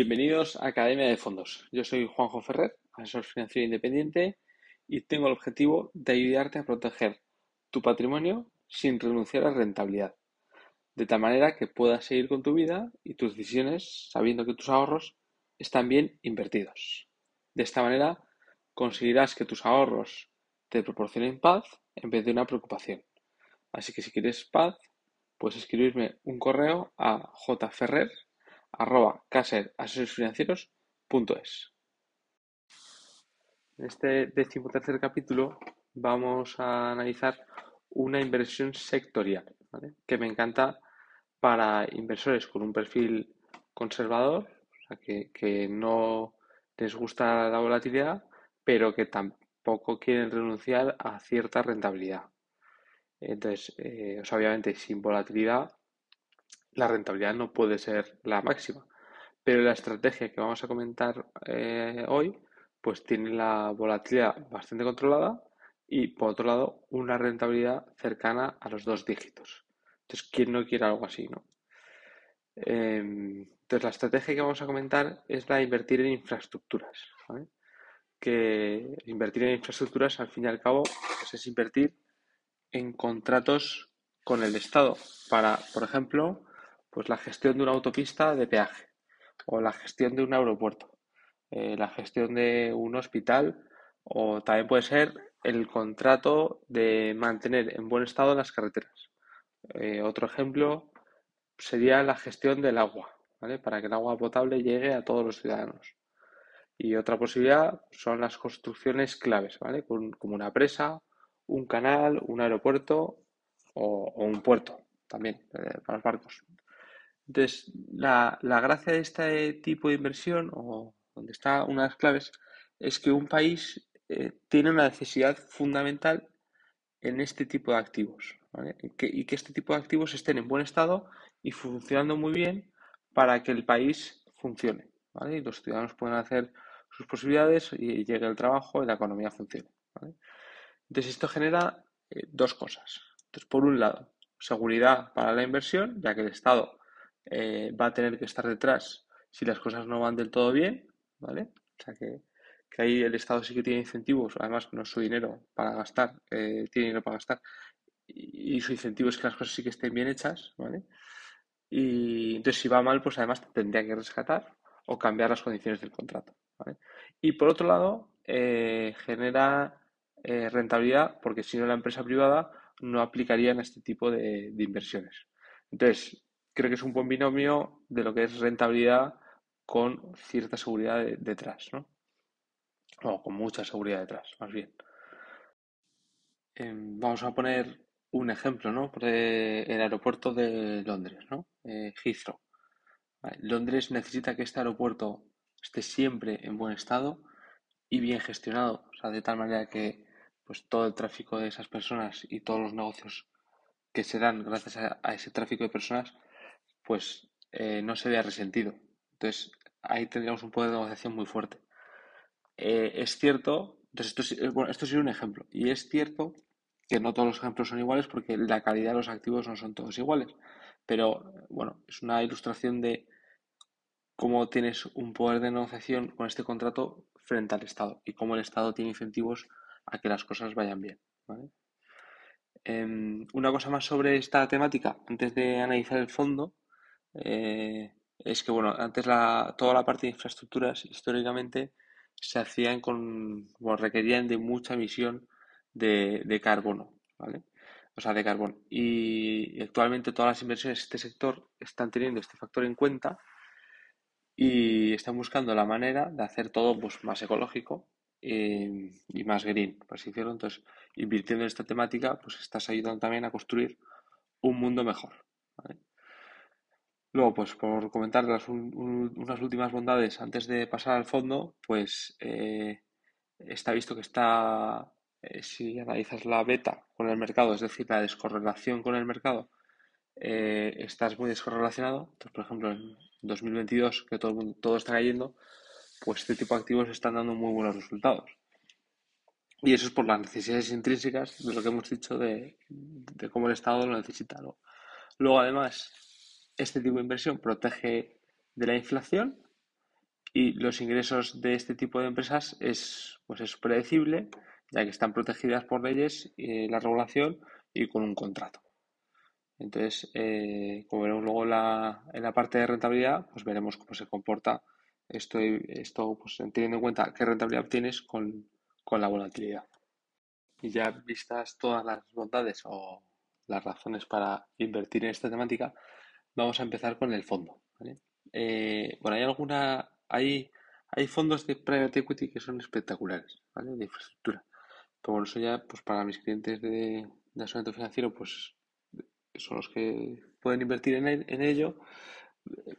Bienvenidos a Academia de Fondos. Yo soy Juanjo Ferrer, asesor financiero independiente y tengo el objetivo de ayudarte a proteger tu patrimonio sin renunciar a rentabilidad, de tal manera que puedas seguir con tu vida y tus decisiones sabiendo que tus ahorros están bien invertidos. De esta manera conseguirás que tus ahorros te proporcionen paz en vez de una preocupación. Así que si quieres paz, puedes escribirme un correo a jferrer arroba es. En este decimotercer capítulo vamos a analizar una inversión sectorial, que me encanta para inversores con un perfil conservador, o sea, que, que no les gusta la volatilidad, pero que tampoco quieren renunciar a cierta rentabilidad. Entonces, eh, obviamente, sin volatilidad, la rentabilidad no puede ser la máxima. Pero la estrategia que vamos a comentar eh, hoy, pues tiene la volatilidad bastante controlada y, por otro lado, una rentabilidad cercana a los dos dígitos. Entonces, ¿quién no quiere algo así, no? Em, entonces, la estrategia que vamos a comentar es la de invertir en infraestructuras. Que invertir en infraestructuras, al fin y al cabo, pues es invertir en contratos con el Estado para, por ejemplo, pues la gestión de una autopista de peaje o la gestión de un aeropuerto, eh, la gestión de un hospital o también puede ser el contrato de mantener en buen estado las carreteras. Eh, otro ejemplo sería la gestión del agua, ¿vale? Para que el agua potable llegue a todos los ciudadanos. Y otra posibilidad son las construcciones claves, ¿vale? Como una presa un canal, un aeropuerto o, un puerto también eh, para los barcos. Entonces, la, gracia de este tipo de inversión, o donde está una de las claves, es que un país eh, tiene una necesidad fundamental en este tipo de activos y, que, este tipo de activos estén en buen estado y funcionando muy bien para que el país funcione y los ciudadanos puedan hacer sus posibilidades y llegue el trabajo y la economía funcione. Entonces, esto genera eh, dos cosas. Entonces, por un lado, seguridad para la inversión, ya que el Estado eh, va a tener que estar detrás si las cosas no van del todo bien, ¿vale? O sea que, ahí el Estado sí que tiene incentivos, además no es su dinero para gastar, eh, tiene dinero para gastar, y, su incentivo es que las cosas sí que estén bien hechas, ¿vale? Y entonces si va mal, pues además tendría que rescatar o cambiar las condiciones del contrato, ¿vale? Y por otro lado, genera eh, rentabilidad, porque si no la empresa privada no aplicaría en este tipo de, inversiones. Entonces, creo que es un buen binomio de lo que es rentabilidad con cierta seguridad detrás, ¿no? O con mucha seguridad detrás, más bien. Em, vamos a poner un ejemplo, ¿no? el aeropuerto de Londres, ¿no? Eh, Heathrow. Londres necesita que este aeropuerto esté siempre en buen estado y bien gestionado, o sea, de tal manera que pues todo el tráfico de esas personas y todos los negocios que se dan gracias a, ese tráfico de personas, pues eh, no se vea resentido. Entonces, ahí tendríamos un poder de negociación muy fuerte. Eh, es cierto, entonces esto, es, bueno, esto sería un ejemplo, y es cierto que no todos los ejemplos son iguales porque la calidad de los activos no son todos iguales, pero bueno, es una ilustración de cómo tienes un poder de negociación con este contrato frente al Estado y cómo el Estado tiene incentivos a que las cosas vayan bien. Em, una cosa más sobre esta temática, antes de analizar el fondo, eh, es que bueno, antes la, toda la parte de infraestructuras históricamente se hacían con, bueno, requerían de mucha emisión de, carbono, ¿vale? O sea, de carbono. Y actualmente todas las inversiones de este sector están teniendo este factor en cuenta y están buscando la manera de hacer todo pues, más ecológico eh, y más green, por así decirlo. Entonces, invirtiendo en esta temática, pues estás ayudando también a construir un mundo mejor. Luego, pues por comentar las, unas últimas bondades antes de pasar al fondo, pues eh, está visto que está, eh, si analizas la beta con el mercado, es decir, la descorrelación con el mercado, estás muy descorrelacionado. Entonces, por ejemplo, en 2022, que todo, todo está cayendo, pues este tipo de activos están dando muy buenos resultados. Y eso es por las necesidades intrínsecas de lo que hemos dicho de, cómo el Estado lo necesita. Luego, además, este tipo de inversión protege de la inflación y los ingresos de este tipo de empresas es, pues es predecible, ya que están protegidas por leyes, y la regulación y con un contrato. Entonces, eh, como veremos luego la, en la parte de rentabilidad, pues veremos cómo se comporta esto, esto pues, teniendo en cuenta qué rentabilidad obtienes con, con la volatilidad. Y ya vistas todas las bondades o las razones para invertir en esta temática, vamos a empezar con el fondo. Eh, bueno, hay alguna, hay, hay fondos de private equity que son espectaculares, ¿vale? De infraestructura. Pero bueno, eso ya, pues para mis clientes de, de financiero, pues son los que pueden invertir en, en ello.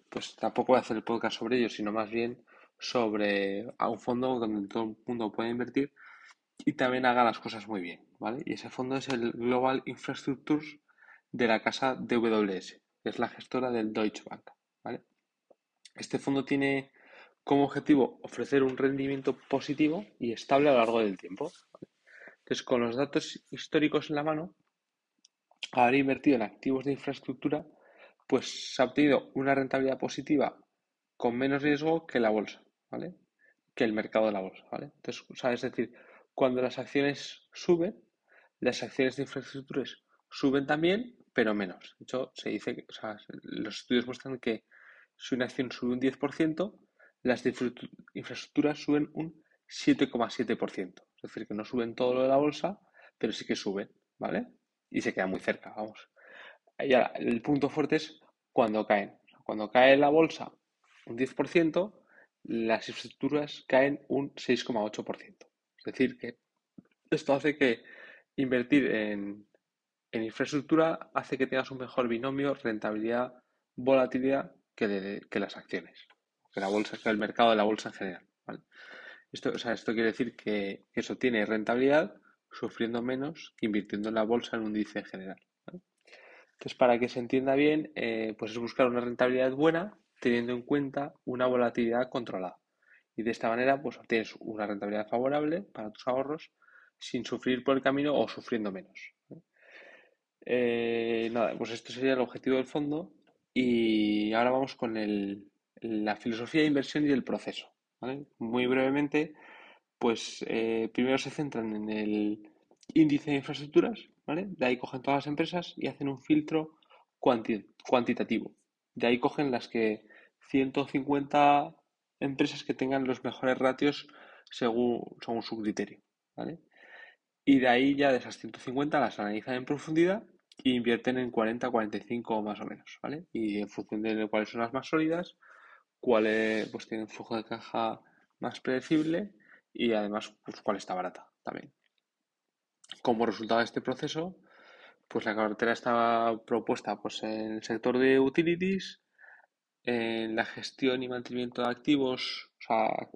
Pues tampoco voy a hacer el podcast sobre ello, sino más bien sobre a un fondo donde todo el mundo puede invertir y también haga las cosas muy bien, ¿vale? Y ese fondo es el Global Infrastructures de la casa DWS, es la gestora del Deutsche Bank, ¿vale? Este fondo tiene como objetivo ofrecer un rendimiento positivo y estable a lo largo del tiempo. Entonces, con los datos históricos en la mano, haber invertido en activos de infraestructura, pues se ha obtenido una rentabilidad positiva con menos riesgo que la bolsa, ¿vale? Que el mercado de la bolsa, ¿vale? Entonces, es decir, cuando las acciones suben, las acciones de infraestructuras suben también, pero menos. De hecho, se dice que, los estudios muestran que si una acción sube un 10%, las infraestructuras suben un 7,7%. Es decir, que no suben todo lo de la bolsa, pero sí que suben, ¿vale? Y se queda muy cerca, vamos. Y el punto fuerte es cuando caen. Cuando cae la bolsa un 10%, las infraestructuras caen un 6,8%. Es decir, que esto hace que invertir en, infraestructura hace que tengas un mejor binomio rentabilidad-volatilidad que, que las acciones, que la bolsa, que el mercado de la bolsa en general. Esto, esto quiere decir que, eso tiene rentabilidad sufriendo menos que invirtiendo en la bolsa en un índice en general. Entonces, para que se entienda bien, eh, pues es buscar una rentabilidad buena teniendo en cuenta una volatilidad controlada y de esta manera pues obtienes una rentabilidad favorable para tus ahorros sin sufrir por el camino o sufriendo menos. Eh, nada, pues esto sería el objetivo del fondo y ahora vamos con la filosofía de inversión y el proceso. Muy brevemente, pues eh, primero se centran en el índice de infraestructuras, de ahí cogen todas las empresas y hacen un filtro cuantitativo. De ahí cogen las que 150 empresas que tengan los mejores ratios según, según su criterio. ¿vale? Y de ahí ya de esas 150 las analizan en profundidad invierten en 40, 45 más o menos. ¿vale? Y en función de cuáles son las más sólidas, cuáles pues tienen flujo de caja más predecible y además pues, cuál está barata también. Como resultado de este proceso, pues la cartera estaba propuesta pues, en el sector de utilities, en la gestión y mantenimiento de activos, o sea,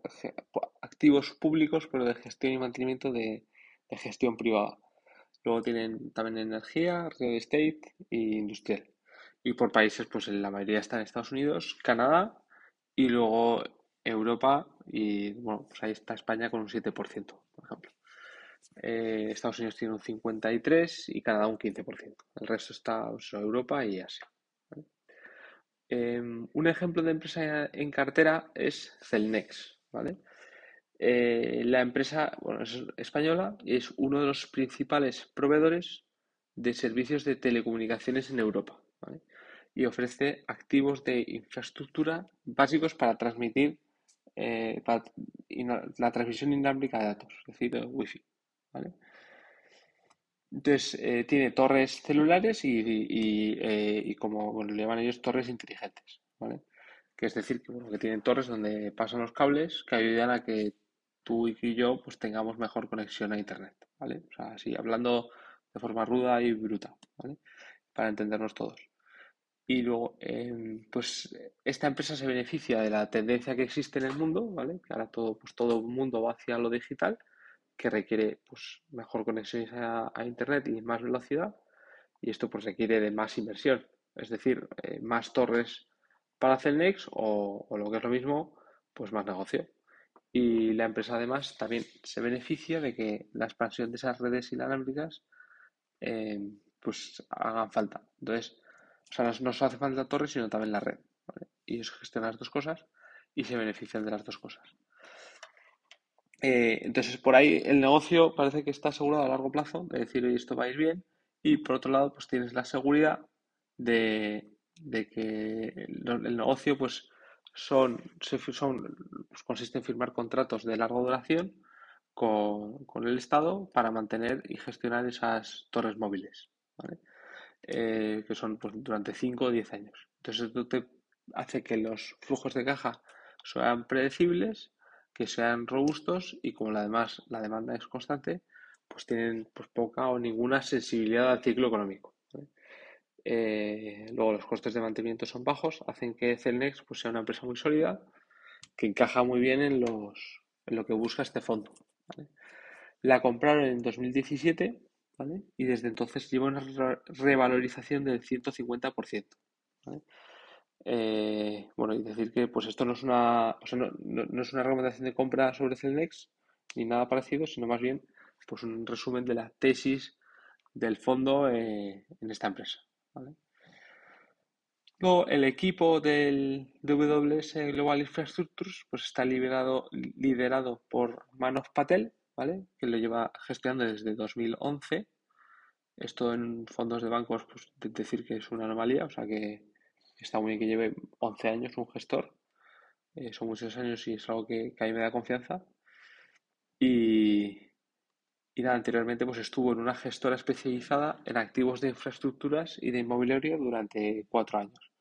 activos públicos, pero de gestión y mantenimiento de, gestión privada. Luego tienen también energía, real estate e industrial. Y por países, pues la mayoría están en Estados Unidos, Canadá y luego Europa y bueno, pues ahí está España con un 7%, por ejemplo. Eh, Estados Unidos tiene un 53% y Canadá un 15%. El resto está pues, Europa y Asia. Em, un ejemplo de empresa en cartera es Celnex, ¿vale? Eh, la empresa es española y es uno de los principales proveedores de servicios de telecomunicaciones en Europa, Y ofrece activos de infraestructura básicos para transmitir eh, la transmisión inalámbrica de datos, es decir, Wi-Fi, ¿vale? Entonces, eh, tiene torres celulares y, eh, como le llaman ellos, torres inteligentes, ¿vale? Que es decir, que, que tienen torres donde pasan los cables que ayudan a que tú y yo pues tengamos mejor conexión a Internet, ¿vale? O sea, así, hablando de forma ruda y bruta, ¿vale? Para entendernos todos. Y luego, em, pues esta empresa se beneficia de la tendencia que existe en el mundo, ¿vale? Que ahora todo, pues todo el mundo va hacia lo digital que requiere pues, mejor conexión a, Internet y más velocidad. Y esto pues, requiere de más inversión, es decir, eh, más torres para Celnex o, o, lo que es lo mismo, pues más negocio. Y la empresa además también se beneficia de que la expansión de esas redes inalámbricas eh, pues hagan falta. Entonces, o sea, no, no hace falta torres, sino también la red. Y eso gestiona las dos cosas y se benefician de las dos cosas. Eh, entonces, por ahí el negocio parece que está asegurado a largo plazo, de decir, esto va bien, y por otro lado, pues tienes la seguridad de, que el, negocio, pues son, son pues, consiste en firmar contratos de larga duración con, el Estado para mantener y gestionar esas torres móviles, eh, que son pues, durante 5 o 10 años. Entonces, esto te hace que los flujos de caja sean predecibles, que sean robustos y como además la demanda es constante, pues tienen pues, poca o ninguna sensibilidad al ciclo económico. Eh, luego los costes de mantenimiento son bajos, hacen que Celnex pues, sea una empresa muy sólida que encaja muy bien en, los, en lo que busca este fondo. La compraron en 2017 y desde entonces lleva una revalorización del 150%. Eh, bueno, y decir que pues esto no es una, no, es una recomendación de compra sobre Celnex ni nada parecido, sino más bien pues un resumen de la tesis del fondo eh, en esta empresa. Luego, el equipo del WS Global Infrastructures pues está liderado, liderado por Manoj Patel, ¿vale? que lo lleva gestionando desde 2011. Esto en fondos de bancos, pues decir que es una anomalía, o sea que está muy bien que lleve 11 años un gestor. Eh, son muchos años y es algo que, a mí me da confianza. Y, y nada, anteriormente pues estuvo en una gestora especializada en activos de infraestructuras y de inmobiliario durante cuatro años.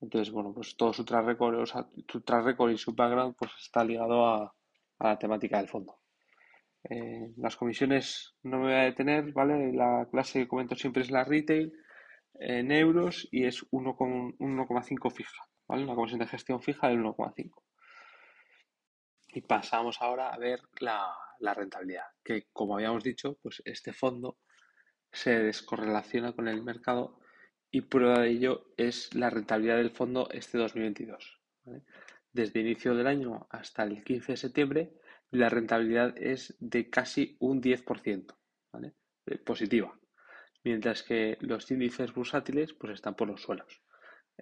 Entonces, bueno, pues todo su track record, su track y su background pues está ligado a, la temática del fondo. Eh, las comisiones no me voy a detener, ¿vale? La clase que comento siempre es la retail en euros y es 1,5 fija, ¿vale? Una comisión de gestión fija del 1,5. Y pasamos ahora a ver la, rentabilidad, que como habíamos dicho, pues este fondo se descorrelaciona con el mercado y prueba de ello es la rentabilidad del fondo este 2022. Desde inicio del año hasta el 15 de septiembre, la rentabilidad es de casi un 10%, ¿vale? Eh, positiva mientras que los índices bursátiles pues están por los suelos.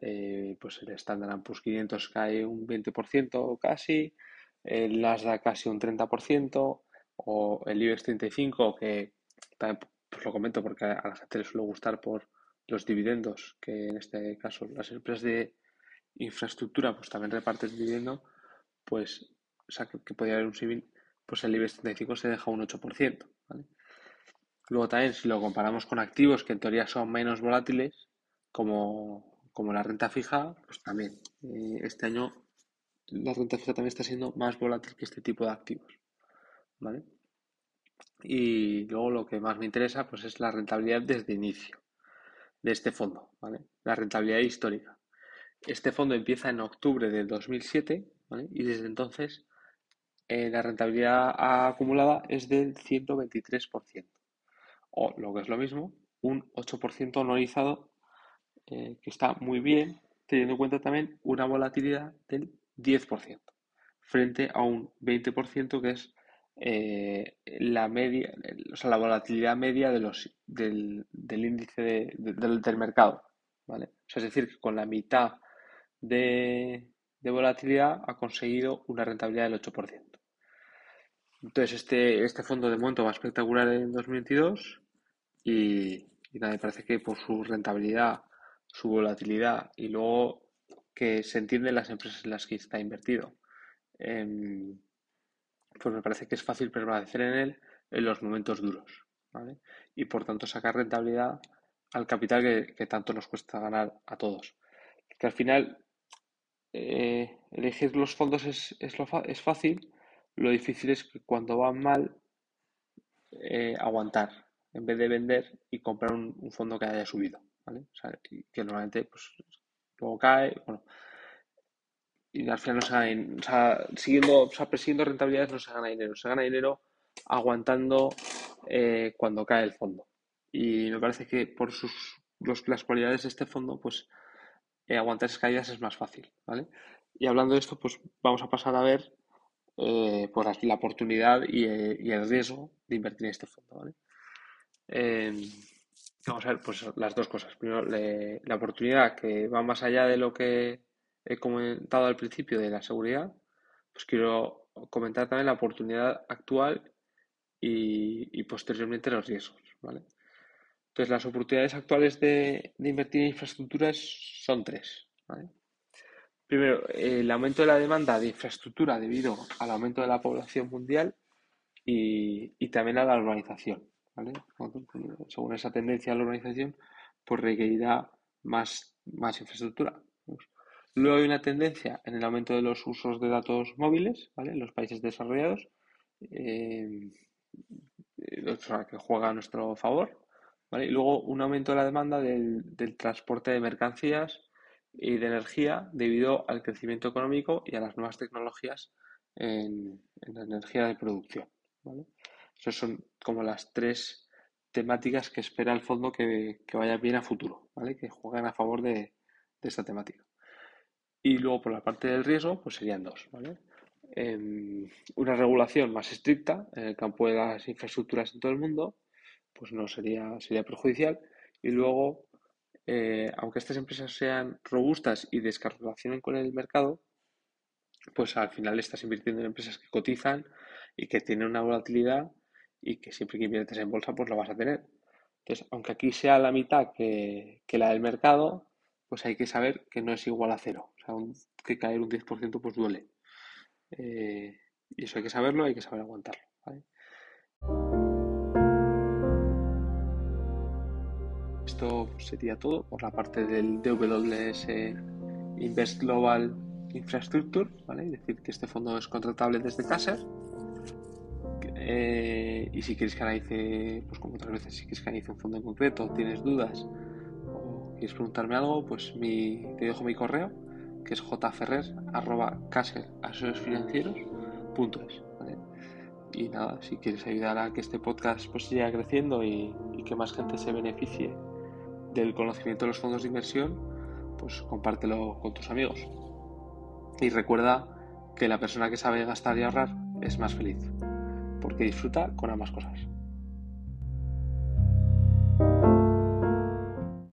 Eh, pues el Standard Poor's 500 cae un 20% casi, el Nasdaq casi un 30% o el IBEX 35 que también pues lo comento porque a la gente le suele gustar por los dividendos que en este caso las empresas de infraestructura pues también reparten dividendo pues o sea que, podría haber un civil pues el IBEX 35 se deja un 8% ¿vale? Luego también si lo comparamos con activos que en teoría son menos volátiles, como, la renta fija, pues también eh, este año la renta fija también está siendo más volátil que este tipo de activos. ¿Vale? Y luego lo que más me interesa pues es la rentabilidad desde inicio de este fondo, ¿vale? La rentabilidad histórica. Este fondo empieza en octubre del 2007 ¿vale? y desde entonces eh, la rentabilidad acumulada es del 123% o lo que es lo mismo, un 8% anualizado eh, que está muy bien, teniendo en cuenta también una volatilidad del 10%, frente a un 20% que es eh, la media, o sea, la volatilidad media de los, del, índice del, mercado. ¿vale? es decir, que con la mitad de, de volatilidad ha conseguido una rentabilidad del 8%. Entonces, este, este fondo de momento va espectacular en 2022 y, me parece que por su rentabilidad, su volatilidad y luego que se entienden las empresas en las que está invertido, em, pues me parece que es fácil permanecer en él en los momentos duros. Y por tanto sacar rentabilidad al capital que, tanto nos cuesta ganar a todos. Que al final eh, elegir los fondos es, es, fácil, lo difícil es que cuando van mal, eh, aguantar en vez de vender y comprar un, fondo que haya subido, ¿vale? O sea, que normalmente pues luego cae, bueno, y al final no se gana, o sea, siguiendo, o sea, persiguiendo rentabilidades no se gana dinero, se gana dinero aguantando eh, cuando cae el fondo. Y me parece que por sus las cualidades de este fondo, pues eh, aguantar esas caídas es más fácil, ¿vale? Y hablando de esto, pues vamos a pasar a ver eh, pues, la oportunidad y, y, el riesgo de invertir en este fondo, ¿vale? Em, vamos a ver, pues las dos cosas. Primero, la oportunidad que va más allá de lo que he comentado al principio de la seguridad, pues quiero comentar también la oportunidad actual y, posteriormente los riesgos. ¿vale? Entonces, las oportunidades actuales de, invertir en infraestructuras son tres. Primero, el aumento de la demanda de infraestructura debido al aumento de la población mundial y, también a la urbanización. Según esa tendencia a la urbanización, pues requerirá más, más infraestructura. Luego hay una tendencia en el aumento de los usos de datos móviles en los países desarrollados, eh, que juega a nuestro favor. Y luego un aumento de la demanda del, transporte de mercancías y de energía debido al crecimiento económico y a las nuevas tecnologías en, la energía de producción. Esas son como las tres temáticas que espera el fondo que, vaya bien a futuro, que jueguen a favor de esta temática. Y luego por la parte del riesgo, pues serían dos, em, una regulación más estricta en el campo de las infraestructuras en todo el mundo, pues no sería, sería perjudicial. Y luego, eh, aunque estas empresas sean robustas y descarrelacionen con el mercado, pues al final estás invirtiendo en empresas que cotizan y que tienen una volatilidad y que siempre que inviertes en bolsa, pues lo vas a tener. Entonces, aunque aquí sea la mitad que, que la del mercado, pues hay que saber que no es igual a cero. O que caer un 10% pues duele. Eh, y eso hay que saberlo, hay que saber aguantarlo. Esto sería todo por la parte del DWS Invest Global Infrastructure, ¿vale? Es decir, que este fondo es contratable desde Caser. Eh, y si quieres que analice, pues como otras veces, si quieres que analice un fondo en concreto, tienes dudas quieres preguntarme algo, pues mi, te dejo mi correo, que es jferrer.caser.asesoresfinancieros.es. ¿vale? Y nada, si quieres ayudar a que este podcast pues siga creciendo y que más gente se beneficie del conocimiento de los fondos de inversión, pues compártelo con tus amigos. Y recuerda que la persona que sabe gastar y ahorrar es más feliz, porque disfruta con ambas cosas.